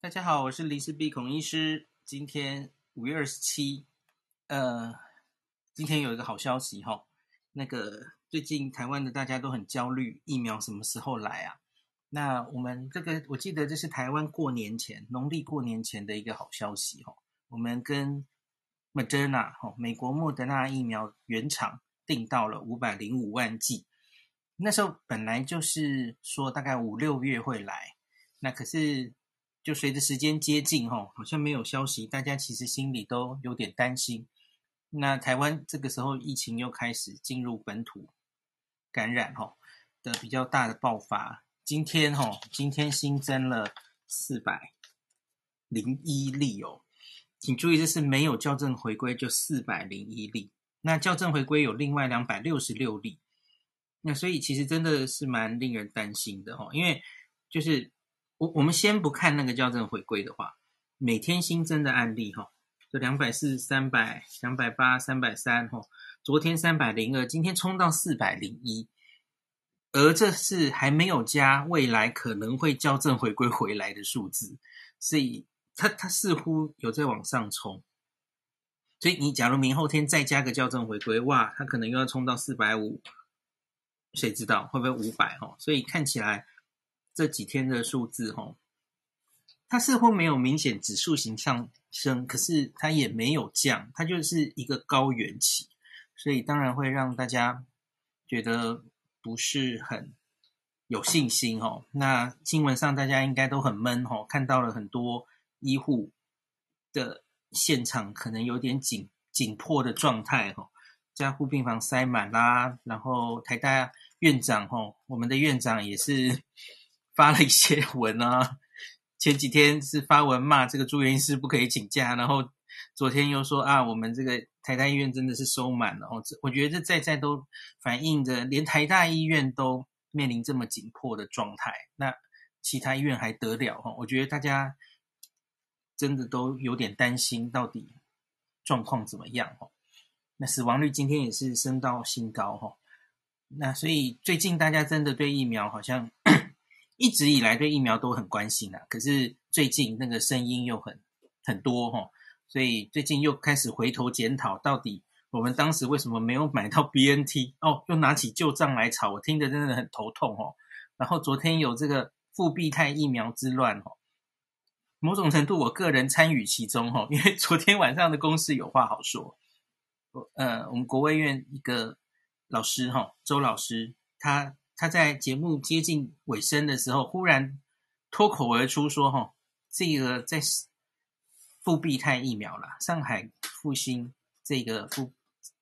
大家好，我是林氏璧孔医师。今天五月二十七，呃，今天有一个好消息哈，那个最近台湾的大家都很焦虑，疫苗什么时候来啊？那我们这个，我记得这是台湾过年前，农历过年前的一个好消息哈。我们跟 Moderna 哈，美国莫德纳疫苗原厂订到了五百零五万剂，那时候本来就是说大概五六月会来，那可是。就随着时间接近，吼，好像没有消息，大家其实心里都有点担心。那台湾这个时候疫情又开始进入本土感染，吼的比较大的爆发。今天，吼，今天新增了四百零一例哦，请注意，这是没有校正回归就四百零一例。那校正回归有另外两百六十六例。那所以其实真的是蛮令人担心的，吼，因为就是。我我们先不看那个校正回归的话，每天新增的案例哈，就两百四、三百、两百八、三百三哈，昨天三百零二，今天冲到四百零一，而这是还没有加未来可能会校正回归回来的数字，所以它它似乎有在往上冲，所以你假如明后天再加个校正回归，哇，它可能又要冲到四百五，谁知道会不会五百哈？所以看起来。这几天的数字，哈，它似乎没有明显指数型上升，可是它也没有降，它就是一个高原期，所以当然会让大家觉得不是很有信心，哈。那新闻上大家应该都很闷，哈，看到了很多医护的现场可能有点紧紧迫的状态，哈，加护病房塞满啦，然后台大院长，吼，我们的院长也是。发了一些文啊，前几天是发文骂这个住院医师不可以请假，然后昨天又说啊，我们这个台大医院真的是收满了哦。我觉得这在在都反映着，连台大医院都面临这么紧迫的状态，那其他医院还得了哈？我觉得大家真的都有点担心，到底状况怎么样哈？那死亡率今天也是升到新高哈。那所以最近大家真的对疫苗好像。一直以来对疫苗都很关心啊，可是最近那个声音又很很多齁，所以最近又开始回头检讨，到底我们当时为什么没有买到 BNT？哦，又拿起旧账来炒，我听得真的很头痛哦。然后昨天有这个复必泰疫苗之乱哦，某种程度我个人参与其中哦，因为昨天晚上的公司有话好说。呃，我们国卫院一个老师齁，周老师他。他在节目接近尾声的时候，忽然脱口而出说：“哈，这个在复必泰疫苗了，上海复星这个复，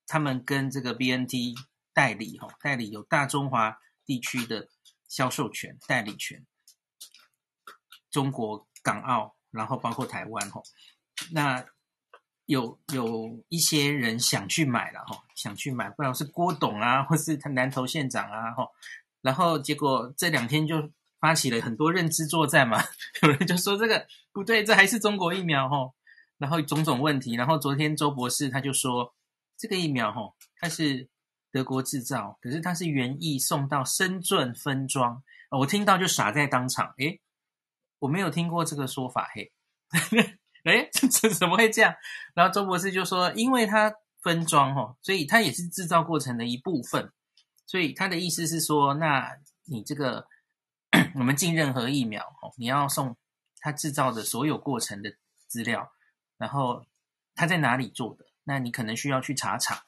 他们跟这个 BNT 代理，哈，代理有大中华地区的销售权、代理权，中国、港澳，然后包括台湾，哈，那有有一些人想去买了，哈，想去买，不知道是郭董啊，或是他南投县长啊，哈。”然后结果这两天就发起了很多认知作战嘛，有人就说这个不对，这还是中国疫苗吼，然后种种问题。然后昨天周博士他就说，这个疫苗吼，它是德国制造，可是它是原意送到深圳分装。我听到就傻在当场，诶，我没有听过这个说法嘿，诶，这 这怎么会这样？然后周博士就说，因为它分装吼，所以它也是制造过程的一部分。所以他的意思是说，那你这个 我们进任何疫苗哦，你要送他制造的所有过程的资料，然后他在哪里做的，那你可能需要去查厂。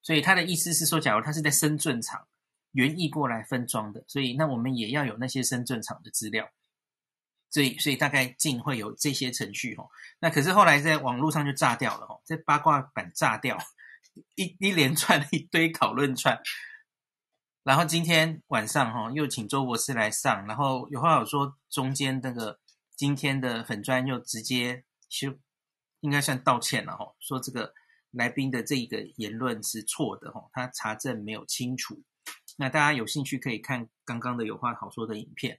所以他的意思是说，假如他是在深圳厂原意过来分装的，所以那我们也要有那些深圳厂的资料。所以，所以大概进会有这些程序哦。那可是后来在网络上就炸掉了哦，在八卦版炸掉，一一连串一堆讨论串。然后今天晚上哈，又请周博士来上，然后有话有说，中间那个今天的粉专又直接修，应该算道歉了哈，说这个来宾的这一个言论是错的哈，他查证没有清楚。那大家有兴趣可以看刚刚的有话好说的影片。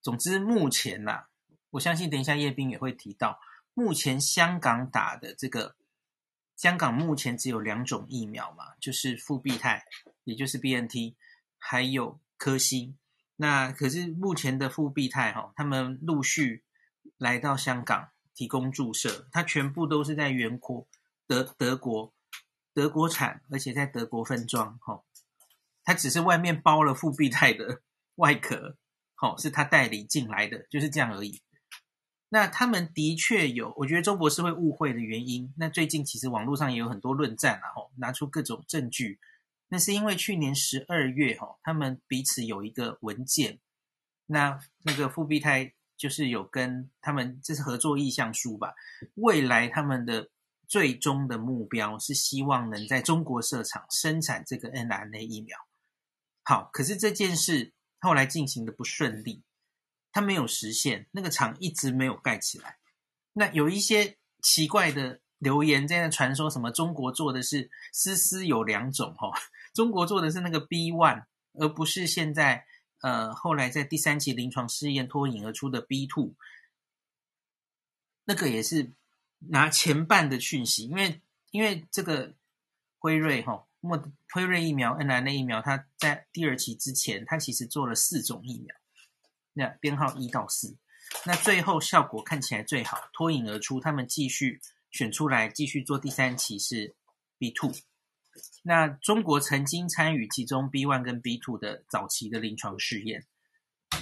总之目前呐，我相信等一下叶斌也会提到，目前香港打的这个，香港目前只有两种疫苗嘛，就是复必泰，也就是 BNT。还有科兴，那可是目前的复必泰哈，他们陆续来到香港提供注射，它全部都是在原国德德国德国产，而且在德国分装。哈，它只是外面包了复必泰的 外壳，好，是他代理进来的，就是这样而已。那他们的确有，我觉得周博士会误会的原因。那最近其实网络上也有很多论战啊，拿出各种证据。那是因为去年十二月，吼，他们彼此有一个文件，那那个复必泰就是有跟他们，这是合作意向书吧？未来他们的最终的目标是希望能在中国设厂生产这个 mRNA 疫苗。好，可是这件事后来进行的不顺利。它没有实现，那个厂一直没有盖起来。那有一些奇怪的留言在那传说，什么中国做的是丝丝有两种哈，中国做的是那个 B one，而不是现在呃后来在第三期临床试验脱颖而出的 B two。那个也是拿前半的讯息，因为因为这个辉瑞哈，莫辉瑞疫苗、n r n 疫苗，它在第二期之前，它其实做了四种疫苗。那编号一到四，那最后效果看起来最好，脱颖而出。他们继续选出来，继续做第三期是 B two。那中国曾经参与其中 B one 跟 B two 的早期的临床试验，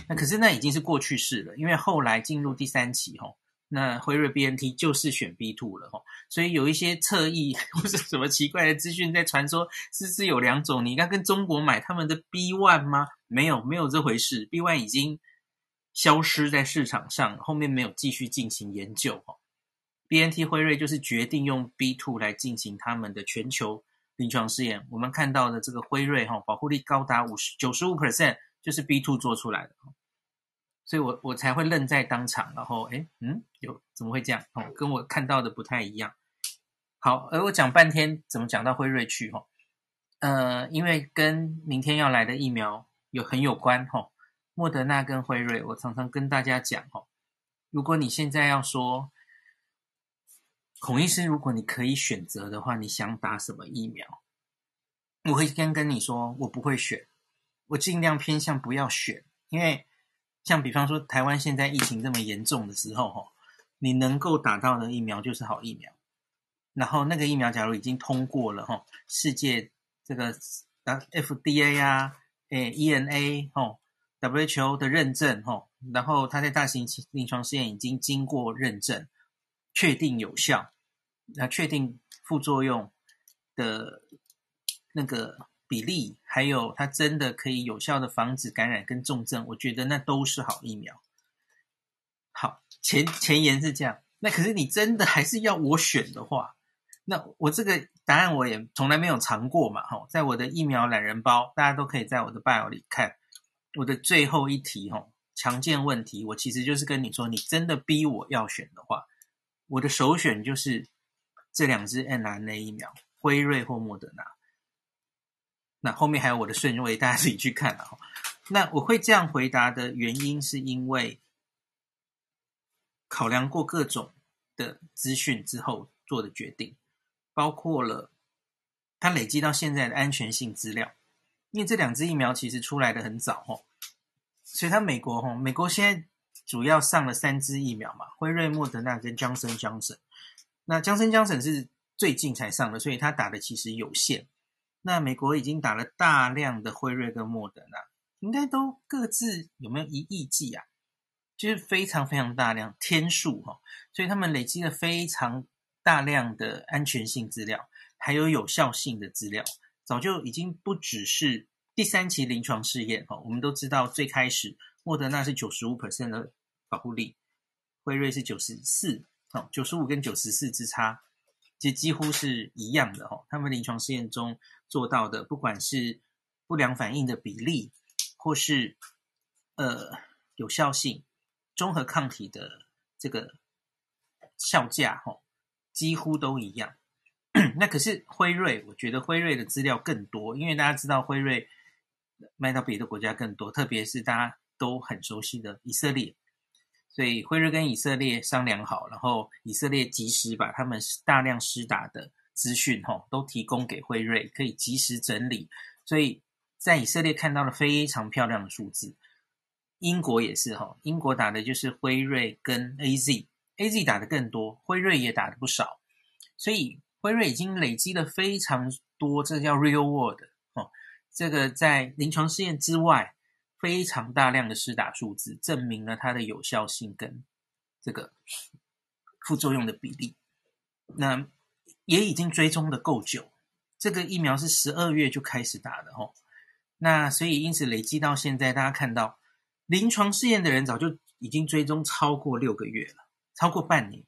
那可是那已经是过去式了，因为后来进入第三期吼，那辉瑞 BNT 就是选 B two 了吼，所以有一些侧翼或是什么奇怪的资讯在传说，是是有两种，你应该跟中国买他们的 B one 吗？没有，没有这回事，B one 已经。消失在市场上，后面没有继续进行研究。BNT 辉瑞就是决定用 B two 来进行他们的全球临床试验。我们看到的这个辉瑞哈，保护力高达五十九十五 percent，就是 B two 做出来的。所以我我才会愣在当场，然后诶嗯，有怎么会这样？哦，跟我看到的不太一样。好，而我讲半天，怎么讲到辉瑞去？哈，呃，因为跟明天要来的疫苗有很有关哈。莫德纳跟辉瑞，我常常跟大家讲哦，如果你现在要说孔医师，如果你可以选择的话，你想打什么疫苗？我会先跟你说，我不会选，我尽量偏向不要选，因为像比方说台湾现在疫情这么严重的时候，哈，你能够打到的疫苗就是好疫苗。然后那个疫苗假如已经通过了，哈，世界这个 FDA 啊，诶 EMA 哦。WHO 的认证，吼，然后它在大型临床试验已经经过认证，确定有效，那确定副作用的那个比例，还有它真的可以有效的防止感染跟重症，我觉得那都是好疫苗。好，前前言是这样，那可是你真的还是要我选的话，那我这个答案我也从来没有尝过嘛，吼，在我的疫苗懒人包，大家都可以在我的 bio 里看。我的最后一题哈，强健问题，我其实就是跟你说，你真的逼我要选的话，我的首选就是这两支 mRNA 疫苗，辉瑞或莫德纳。那后面还有我的顺位，大家自己去看啊。那我会这样回答的原因，是因为考量过各种的资讯之后做的决定，包括了它累积到现在的安全性资料。因为这两支疫苗其实出来的很早哦，所以它美国吼，美国现在主要上了三支疫苗嘛，辉瑞、莫德纳跟 Johnson Johnson。那 Johnson Johnson 是最近才上的，所以他打的其实有限。那美国已经打了大量的辉瑞跟莫德纳，应该都各自有没有一亿剂啊？就是非常非常大量天数哈，所以他们累积了非常大量的安全性资料，还有有效性的资料。早就已经不只是第三期临床试验哈，我们都知道最开始莫德纳是九十五 percent 的保护力，辉瑞是九十四，哦，九十五跟九十四之差，其实几乎是一样的哦。他们临床试验中做到的，不管是不良反应的比例，或是呃有效性、中和抗体的这个效价哦，几乎都一样。那可是辉瑞，我觉得辉瑞的资料更多，因为大家知道辉瑞卖到别的国家更多，特别是大家都很熟悉的以色列，所以辉瑞跟以色列商量好，然后以色列及时把他们大量施打的资讯吼都提供给辉瑞，可以及时整理，所以在以色列看到了非常漂亮的数字。英国也是哈，英国打的就是辉瑞跟 AZ，AZ 打的更多，辉瑞也打的不少，所以辉瑞已经累积了非常多，这叫 real world 哦，这个在临床试验之外非常大量的施打数字，证明了它的有效性跟这个副作用的比例，那也已经追踪的够久，这个疫苗是十二月就开始打的哦，那所以因此累积到现在，大家看到。临床试验的人早就已经追踪超过六个月了，超过半年。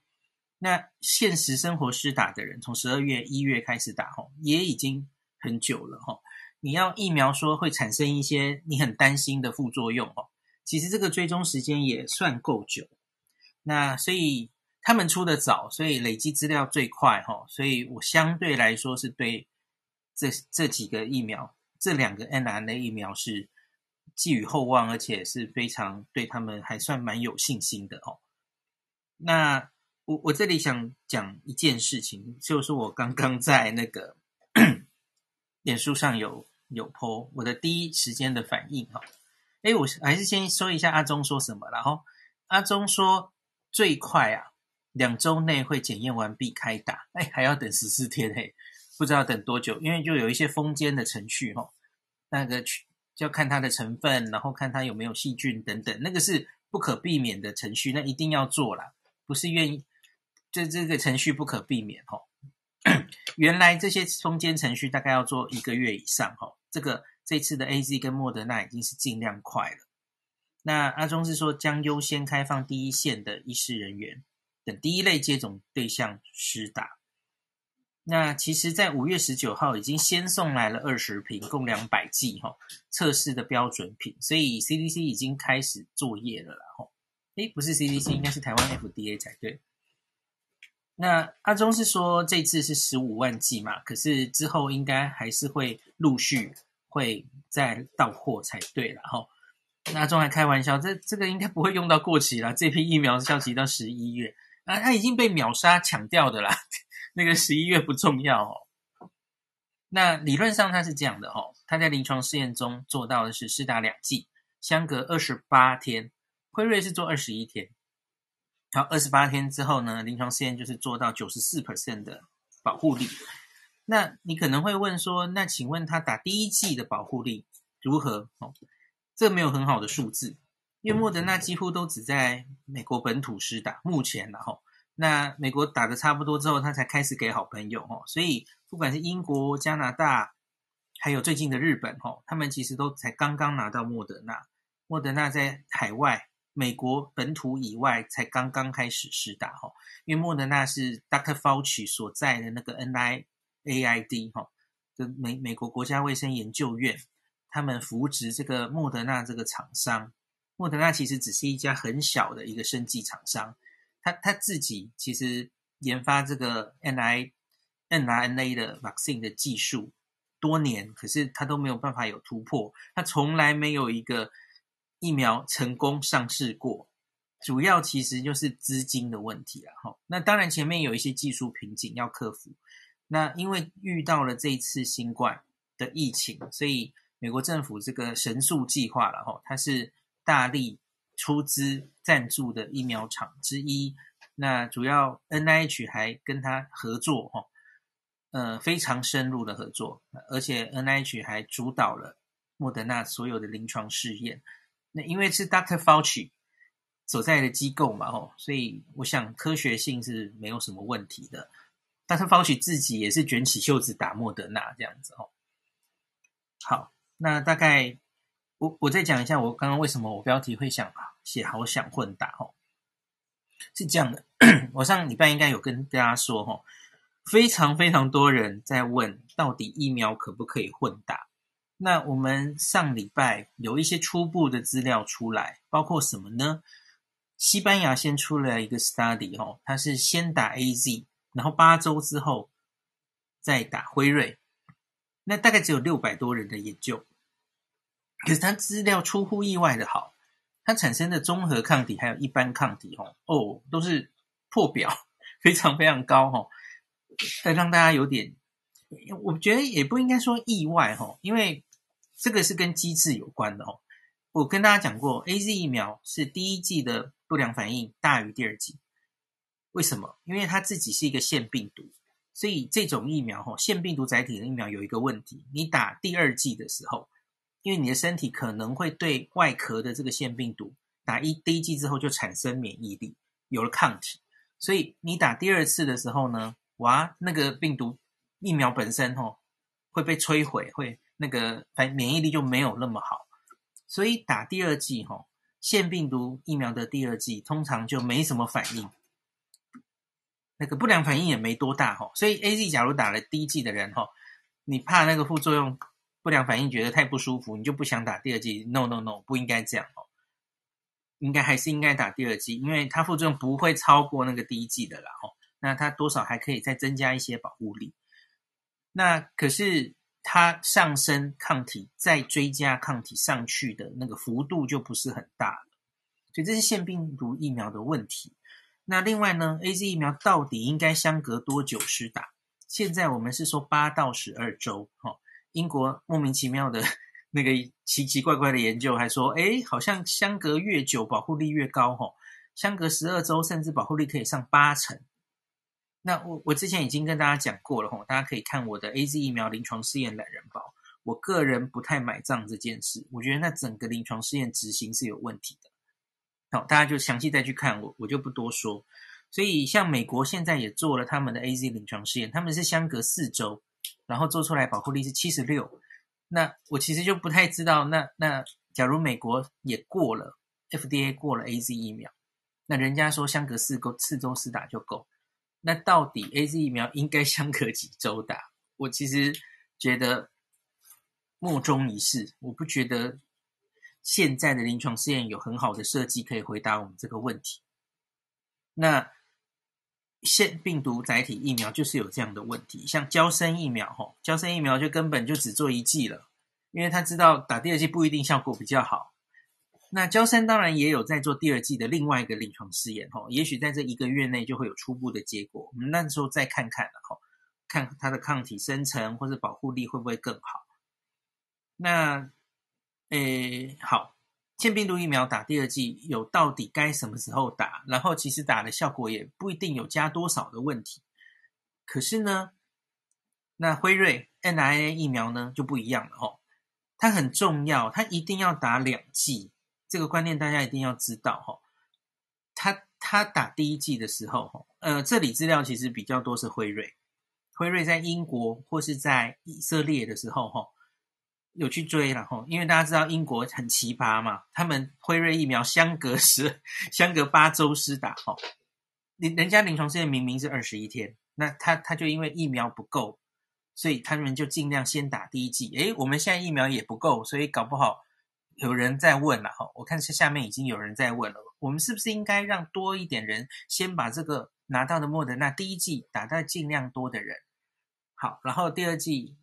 那现实生活施打的人，从十二月、一月开始打，吼，也已经很久了，吼。你要疫苗说会产生一些你很担心的副作用，哦，其实这个追踪时间也算够久。那所以他们出的早，所以累积资料最快，吼。所以我相对来说是对这这几个疫苗，这两个 mRNA 疫苗是。寄予厚望，而且是非常对他们还算蛮有信心的哦。那我我这里想讲一件事情，就是我刚刚在那个 脸书上有有坡我的第一时间的反应哈。哎，我还是先说一下阿中说什么，然后阿中说最快啊两周内会检验完毕开打，哎还要等十四天嘿，不知道等多久，因为就有一些封缄的程序哈，那个去。就要看它的成分，然后看它有没有细菌等等，那个是不可避免的程序，那一定要做啦，不是愿意，这这个程序不可避免吼。原来这些封缄程序大概要做一个月以上吼，这个这次的 AZ 跟莫德纳已经是尽量快了。那阿中是说将优先开放第一线的医师人员等第一类接种对象施打。那其实，在五月十九号已经先送来了二十瓶，共两百剂哈，测试的标准品，所以 CDC 已经开始作业了啦吼。诶，不是 CDC，应该是台湾 FDA 才对。那阿中是说这次是十五万剂嘛，可是之后应该还是会陆续会再到货才对了哈。那阿中还开玩笑，这这个应该不会用到过期啦，这批疫苗是效期到十一月啊，它已经被秒杀抢掉的啦。那个十一月不重要哦。那理论上它是这样的哦，它在临床试验中做到的是施打两剂，相隔二十八天。辉瑞是做二十一天，好，二十八天之后呢，临床试验就是做到九十四 percent 的保护力。那你可能会问说，那请问他打第一剂的保护力如何？哦，这没有很好的数字，因为莫德纳几乎都只在美国本土施打，目前然后。那美国打的差不多之后，他才开始给好朋友哦，所以不管是英国、加拿大，还有最近的日本哦，他们其实都才刚刚拿到莫德纳。莫德纳在海外、美国本土以外才刚刚开始施打哦，因为莫德纳是 Dr. Fauci 所在的那个 NIAID 哈，就美美国国家卫生研究院，他们扶植这个莫德纳这个厂商。莫德纳其实只是一家很小的一个生技厂商。他他自己其实研发这个 N I N R N A 的 vaccine 的技术多年，可是他都没有办法有突破。他从来没有一个疫苗成功上市过，主要其实就是资金的问题了哈。那当然前面有一些技术瓶颈要克服。那因为遇到了这一次新冠的疫情，所以美国政府这个神速计划了哈，它是大力。出资赞助的疫苗厂之一，那主要 NIH 还跟他合作，哈，呃，非常深入的合作，而且 NIH 还主导了莫德纳所有的临床试验。那因为是 Dr. Fauci 所在的机构嘛，吼，所以我想科学性是没有什么问题的。Dr. Fauci 自己也是卷起袖子打莫德纳这样子，吼。好，那大概。我我再讲一下，我刚刚为什么我标题会想写好想混打哦，是这样的，我上礼拜应该有跟大家说哦，非常非常多人在问到底疫苗可不可以混打？那我们上礼拜有一些初步的资料出来，包括什么呢？西班牙先出了一个 study 哦，它是先打 AZ，然后八周之后再打辉瑞，那大概只有六百多人的研究。可是它资料出乎意外的好，它产生的综合抗体还有一般抗体哦哦都是破表，非常非常高哈，让大家有点，我觉得也不应该说意外哈，因为这个是跟机制有关的哦。我跟大家讲过，AZ 疫苗是第一剂的不良反应大于第二剂。为什么？因为它自己是一个腺病毒，所以这种疫苗哈，腺病毒载体的疫苗有一个问题，你打第二剂的时候，因为你的身体可能会对外壳的这个腺病毒打一第一剂之后就产生免疫力，有了抗体，所以你打第二次的时候呢，哇，那个病毒疫苗本身哈会被摧毁，会那个反免疫力就没有那么好，所以打第二剂哈，腺病毒疫苗的第二剂通常就没什么反应。那个不良反应也没多大哈，所以 AZ 假如打了第一剂的人哈，你怕那个副作用不良反应觉得太不舒服，你就不想打第二剂。No No No，不应该这样哦，应该还是应该打第二剂，因为它副作用不会超过那个第一剂的啦哈。那它多少还可以再增加一些保护力。那可是它上升抗体再追加抗体上去的那个幅度就不是很大了，所以这是腺病毒疫苗的问题。那另外呢，AZ 疫苗到底应该相隔多久施打？现在我们是说八到十二周，哈。英国莫名其妙的那个奇奇怪怪的研究还说，哎，好像相隔越久保护力越高，哈，相隔十二周甚至保护力可以上八成。那我我之前已经跟大家讲过了，哈，大家可以看我的 AZ 疫苗临床试验懒人包。我个人不太买账这件事，我觉得那整个临床试验执行是有问题的。好，大家就详细再去看我，我就不多说。所以，像美国现在也做了他们的 AZ 临床试验，他们是相隔四周，然后做出来保护力是七十六。那我其实就不太知道，那那假如美国也过了 FDA 过了 AZ 疫苗，那人家说相隔四个四周四打就够，那到底 AZ 疫苗应该相隔几周打？我其实觉得莫衷一是，我不觉得。现在的临床试验有很好的设计可以回答我们这个问题。那腺病毒载体疫苗就是有这样的问题，像胶生疫苗，吼，胶生疫苗就根本就只做一剂了，因为他知道打第二剂不一定效果比较好。那娇生当然也有在做第二季的另外一个临床试验，吼，也许在这一个月内就会有初步的结果，我们那时候再看看了，吼，看它的抗体生成或者保护力会不会更好。那。诶，好，腺病毒疫苗打第二季有到底该什么时候打？然后其实打的效果也不一定有加多少的问题。可是呢，那辉瑞 NIA 疫苗呢就不一样了哦，它很重要，它一定要打两剂，这个观念大家一定要知道哈。他他打第一剂的时候哈，呃，这里资料其实比较多是辉瑞，辉瑞在英国或是在以色列的时候哈。有去追，然后因为大家知道英国很奇葩嘛，他们辉瑞疫苗相隔十相隔八周施打，哈，人人家临床试验明明是二十一天，那他他就因为疫苗不够，所以他们就尽量先打第一剂。诶，我们现在疫苗也不够，所以搞不好有人在问了，哈，我看下下面已经有人在问了，我们是不是应该让多一点人先把这个拿到的莫德纳第一剂打到尽量多的人，好，然后第二剂。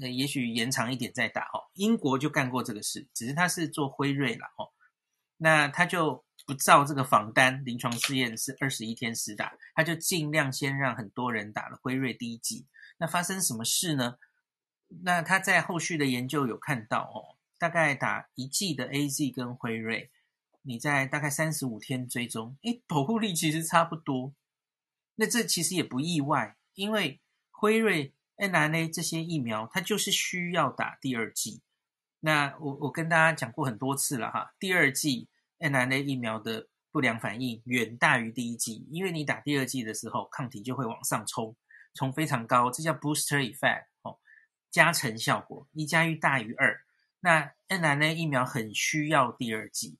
那也许延长一点再打哦。英国就干过这个事，只是他是做辉瑞了哦。那他就不照这个仿单，临床试验是二十一天施打，他就尽量先让很多人打了辉瑞第一剂。那发生什么事呢？那他在后续的研究有看到哦，大概打一剂的 AZ 跟辉瑞，你在大概三十五天追踪，诶，保护力其实差不多。那这其实也不意外，因为辉瑞。n R N A 这些疫苗，它就是需要打第二剂。那我我跟大家讲过很多次了哈，第二剂 n R N A 疫苗的不良反应远大于第一剂，因为你打第二剂的时候，抗体就会往上冲，冲非常高，这叫 booster effect 哦，加成效果，一加一大于二。那 mRNA 疫苗很需要第二剂。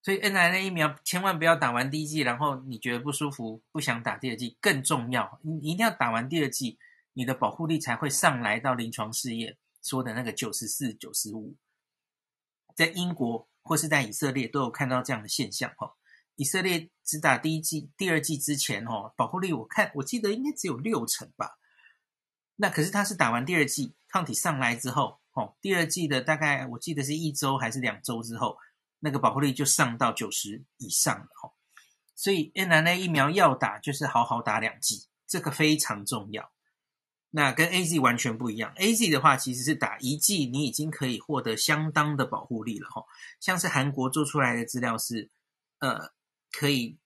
所以 mRNA 疫苗千万不要打完第一剂，然后你觉得不舒服，不想打第二剂。更重要，你一定要打完第二剂。你的保护力才会上来到临床试验说的那个九十四、九十五，在英国或是在以色列都有看到这样的现象哈。以色列只打第一剂、第二剂之前哈，保护力我看我记得应该只有六成吧。那可是他是打完第二剂，抗体上来之后，哦，第二季的大概我记得是一周还是两周之后，那个保护力就上到九十以上了哈。所以 mRNA 疫苗要打就是好好打两剂，这个非常重要。那跟 AZ 完全不一样。AZ 的话，其实是打一剂，你已经可以获得相当的保护力了哈。像是韩国做出来的资料是，呃，可以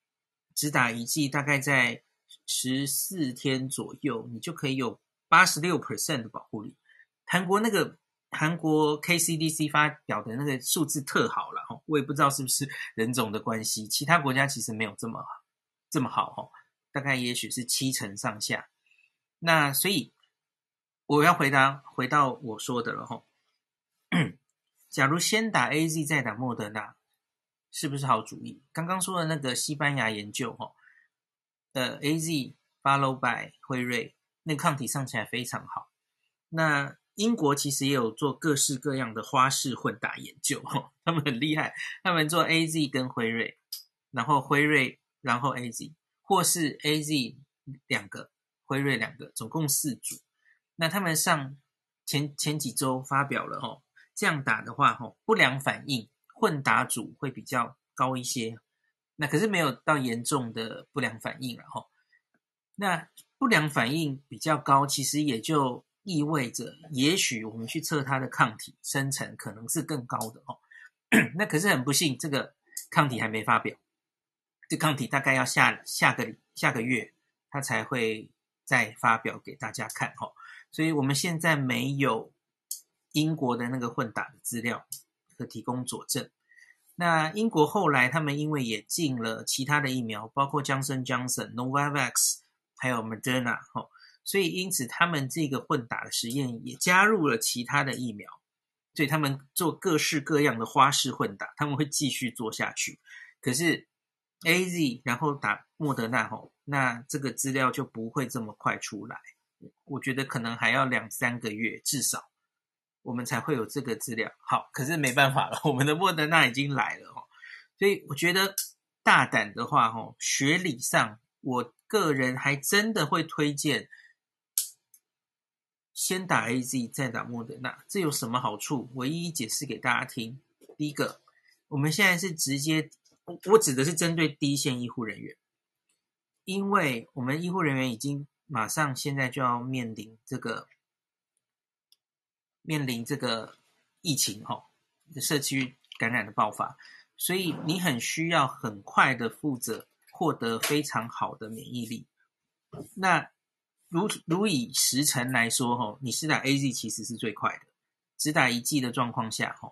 只打一剂，大概在十四天左右，你就可以有八十六 percent 的保护力。韩国那个韩国 KCDC 发表的那个数字特好了哈，我也不知道是不是人种的关系，其他国家其实没有这么这么好哈，大概也许是七成上下。那所以我要回答回到我说的了哈。假如先打 AZ 再打莫德纳，是不是好主意？刚刚说的那个西班牙研究哈，呃，AZ follow by 辉瑞，那个抗体上起来非常好。那英国其实也有做各式各样的花式混打研究，他们很厉害，他们做 AZ 跟辉瑞，然后辉瑞然后 AZ，或是 AZ 两个。辉瑞两个，总共四组。那他们上前前几周发表了哦，这样打的话，吼不良反应混打组会比较高一些。那可是没有到严重的不良反应了吼。那不良反应比较高，其实也就意味着，也许我们去测它的抗体生成可能是更高的哦。那可是很不幸，这个抗体还没发表，这抗体大概要下下个下个月它才会。再发表给大家看哈，所以我们现在没有英国的那个混打的资料可提供佐证。那英国后来他们因为也进了其他的疫苗，包括强生、强生、Novavax，还有 Moderna 哈，所以因此他们这个混打的实验也加入了其他的疫苗，所以他们做各式各样的花式混打，他们会继续做下去。可是 AZ 然后打莫德纳吼。那这个资料就不会这么快出来，我觉得可能还要两三个月，至少我们才会有这个资料。好，可是没办法了，我们的莫德纳已经来了哦，所以我觉得大胆的话，哦，学理上，我个人还真的会推荐先打 AZ 再打莫德纳。这有什么好处？我一一解释给大家听。第一个，我们现在是直接，我我指的是针对第一线医护人员。因为我们医护人员已经马上现在就要面临这个面临这个疫情哈，社区感染的爆发，所以你很需要很快的负责获得非常好的免疫力。那如如以时程来说哈，你是打 AZ 其实是最快的，只打一剂的状况下哈，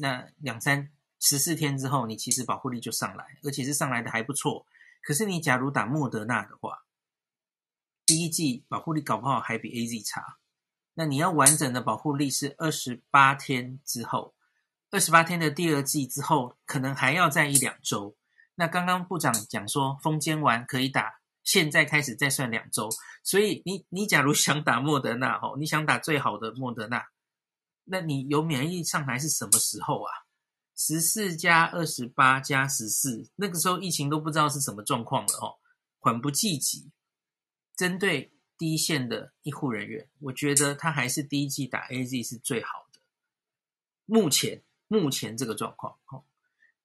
那两三十四天之后，你其实保护力就上来，而且是上来的还不错。可是你假如打莫德纳的话，第一剂保护力搞不好还比 AZ 差。那你要完整的保护力是二十八天之后，二十八天的第二剂之后，可能还要再一两周。那刚刚部长讲说，封监完可以打，现在开始再算两周。所以你你假如想打莫德纳哦，你想打最好的莫德纳，那你有免疫上来是什么时候啊？十四加二十八加十四，那个时候疫情都不知道是什么状况了哦，缓不济急。针对第一线的医护人员，我觉得他还是第一季打 AZ 是最好的。目前目前这个状况，哦，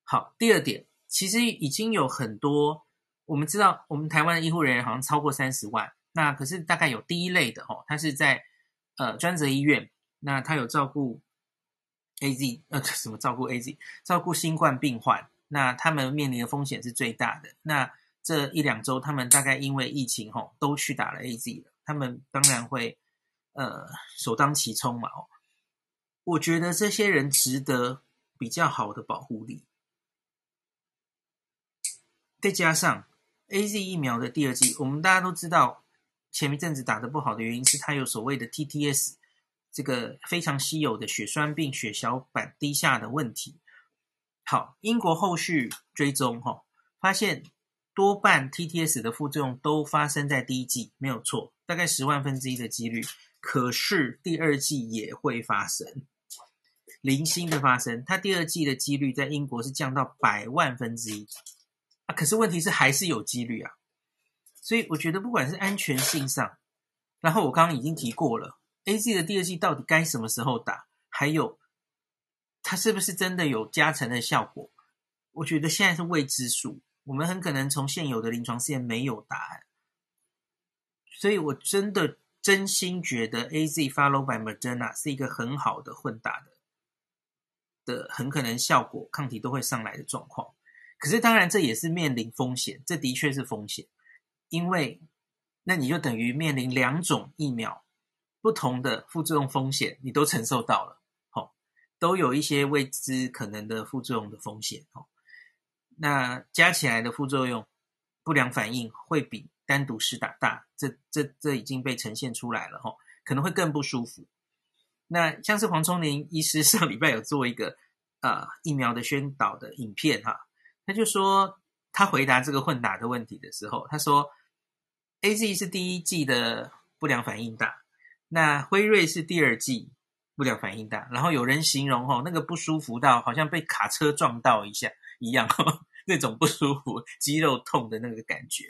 好。第二点，其实已经有很多我们知道，我们台湾的医护人员好像超过三十万。那可是大概有第一类的哦，他是在呃专责医院，那他有照顾。A Z 呃，什么照顾 A Z？照顾新冠病患，那他们面临的风险是最大的。那这一两周，他们大概因为疫情吼，都去打了 A Z 了。他们当然会呃首当其冲嘛。哦，我觉得这些人值得比较好的保护力。再加上 A Z 疫苗的第二剂，我们大家都知道，前一阵子打得不好的原因是它有所谓的 T T S。这个非常稀有的血栓病、血小板低下的问题。好，英国后续追踪哈，发现多半 TTS 的副作用都发生在第一剂，没有错，大概十万分之一的几率。可是第二季也会发生，零星的发生。它第二季的几率在英国是降到百万分之一可是问题是还是有几率啊。所以我觉得不管是安全性上，然后我刚刚已经提过了。AZ 的第二季到底该什么时候打？还有，它是不是真的有加成的效果？我觉得现在是未知数，我们很可能从现有的临床试验没有答案。所以我真的真心觉得 AZ follow by Moderna 是一个很好的混打的的，很可能效果抗体都会上来的状况。可是当然这也是面临风险，这的确是风险，因为那你就等于面临两种疫苗不同的副作用风险，你都承受到了，好，都有一些未知可能的副作用的风险，哦，那加起来的副作用不良反应会比。单独施打大，这这这已经被呈现出来了哈，可能会更不舒服。那像是黄瑽宁医师上礼拜有做一个啊、疫苗的宣导的影片哈，他就说他回答这个混打的问题的时候，他说 AZ 是第一季的不良反应大，那辉瑞是第二季不良反应大，然后有人形容哈那个不舒服到好像被卡车撞到一下一样，那种不舒服、肌肉痛的那个感觉。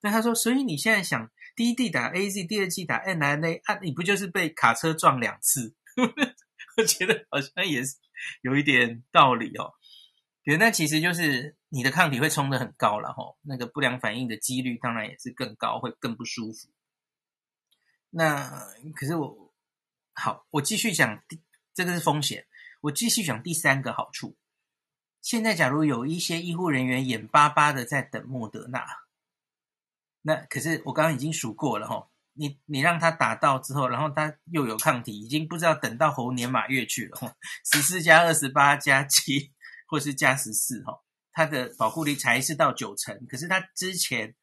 那他说，所以你现在想第一季打 AZ，第二季打 mRNA 啊，你不就是被卡车撞两次？我觉得好像也是有一点道理哦。对，那其实就是你的抗体会冲得很高了吼，那个不良反应的几率当然也是更高，会更不舒服。那可是我好，我继续讲，这个是风险。我继续讲第三个好处。现在假如有一些医护人员眼巴巴的在等莫德纳。那可是我刚刚已经数过了哈，你你让他打到之后，然后他又有抗体，已经不知道等到猴年马月去了。十四加二十八加七，或是加十四哈，它的保护力才是到九成，可是他之前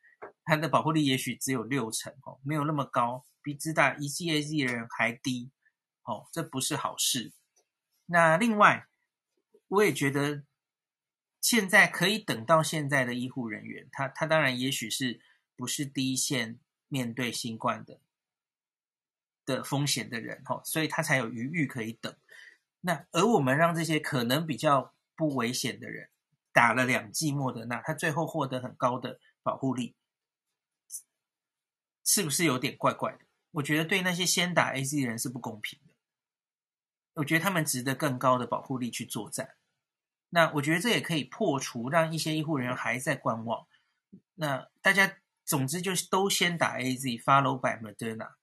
他的保护力也许只有六成哦，没有那么高，比只打一剂 AZ 的人还低哦，这不是好事。那另外，我也觉得现在可以等到现在的医护人员，他他当然也许是。不是第一线面对新冠的的风险的人哦，所以他才有余裕可以等。那而我们让这些可能比较不危险的人打了两剂莫德纳，他最后获得很高的保护力，是不是有点怪怪的？我觉得对那些先打 AZ 的人是不公平的。我觉得他们值得更高的保护力去作战。那我觉得这也可以破除让一些医护人员还在观望。那大家。总之就是都先打 AZ，follow by Moderna。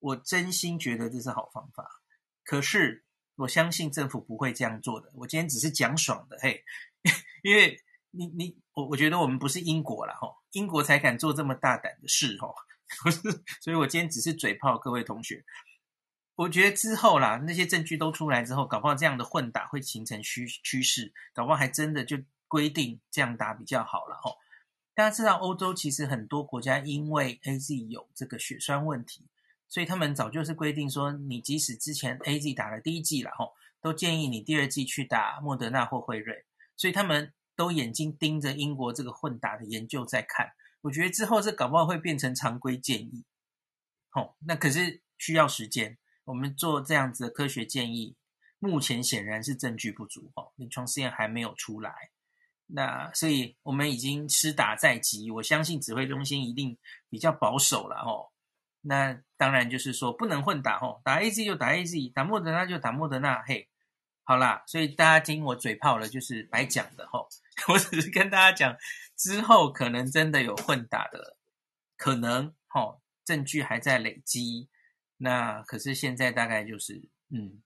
我真心觉得这是好方法，可是我相信政府不会这样做的。我今天只是讲爽的，嘿，因为你你我我觉得我们不是英国啦，吼，英国才敢做这么大胆的事，吼，不是，所以我今天只是嘴炮，各位同学。我觉得之后啦，那些证据都出来之后，搞不好这样的混打会形成趋趋势，搞不好还真的就规定这样打比较好了，吼。大家知道，欧洲其实很多国家因为 AZ 有这个血栓问题，所以他们早就是规定说，你即使之前 AZ 打了第一剂了吼，都建议你第二剂去打莫德纳或辉瑞。所以他们都眼睛盯着英国这个混打的研究在看。我觉得之后这搞不好会变成常规建议。吼，那可是需要时间。我们做这样子的科学建议，目前显然是证据不足吼，临床试验还没有出来。那所以我们已经施打在即，我相信指挥中心一定比较保守了哦。那当然就是说不能混打哦，打 AZ 就打 AZ，打莫德纳就打莫德纳。嘿，好啦，所以大家听我嘴炮了，就是白讲的吼。我只是跟大家讲，之后可能真的有混打的可能吼，证据还在累积。那可是现在大概就是嗯，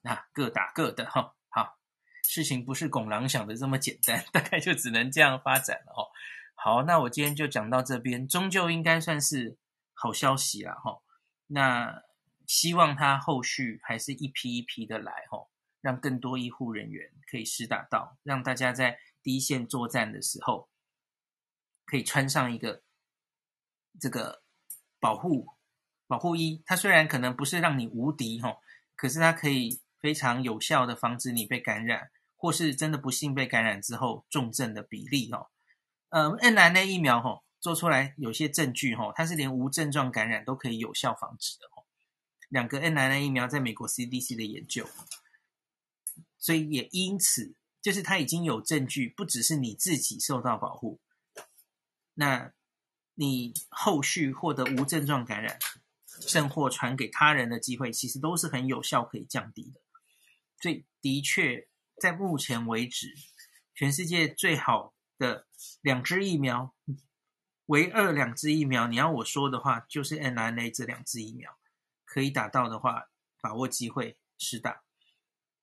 那各打各的哈。好事情不是拱狼想的这么简单，大概就只能这样发展了哦。好，那我今天就讲到这边，终究应该算是好消息了哈。那希望他后续还是一批一批的来哈，让更多医护人员可以施打到，让大家在第一线作战的时候可以穿上一个这个保护保护衣。它虽然可能不是让你无敌哈，可是它可以非常有效的防止你被感染。或是真的不幸被感染之后重症的比例哦，呃，N N A 疫苗哈做出来有些证据哈，它是连无症状感染都可以有效防止的哦。两个 mRNA 疫苗在美国 CDC 的研究，所以也因此就是他已经有证据，不只是你自己受到保护，那你后续获得无症状感染，甚或传给他人的机会，其实都是很有效可以降低的。所以的确。在目前为止，全世界最好的两支疫苗，唯二两支疫苗，你要我说的话，就是 mRNA 这两支疫苗可以打到的话，把握机会施打。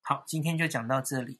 好，今天就讲到这里。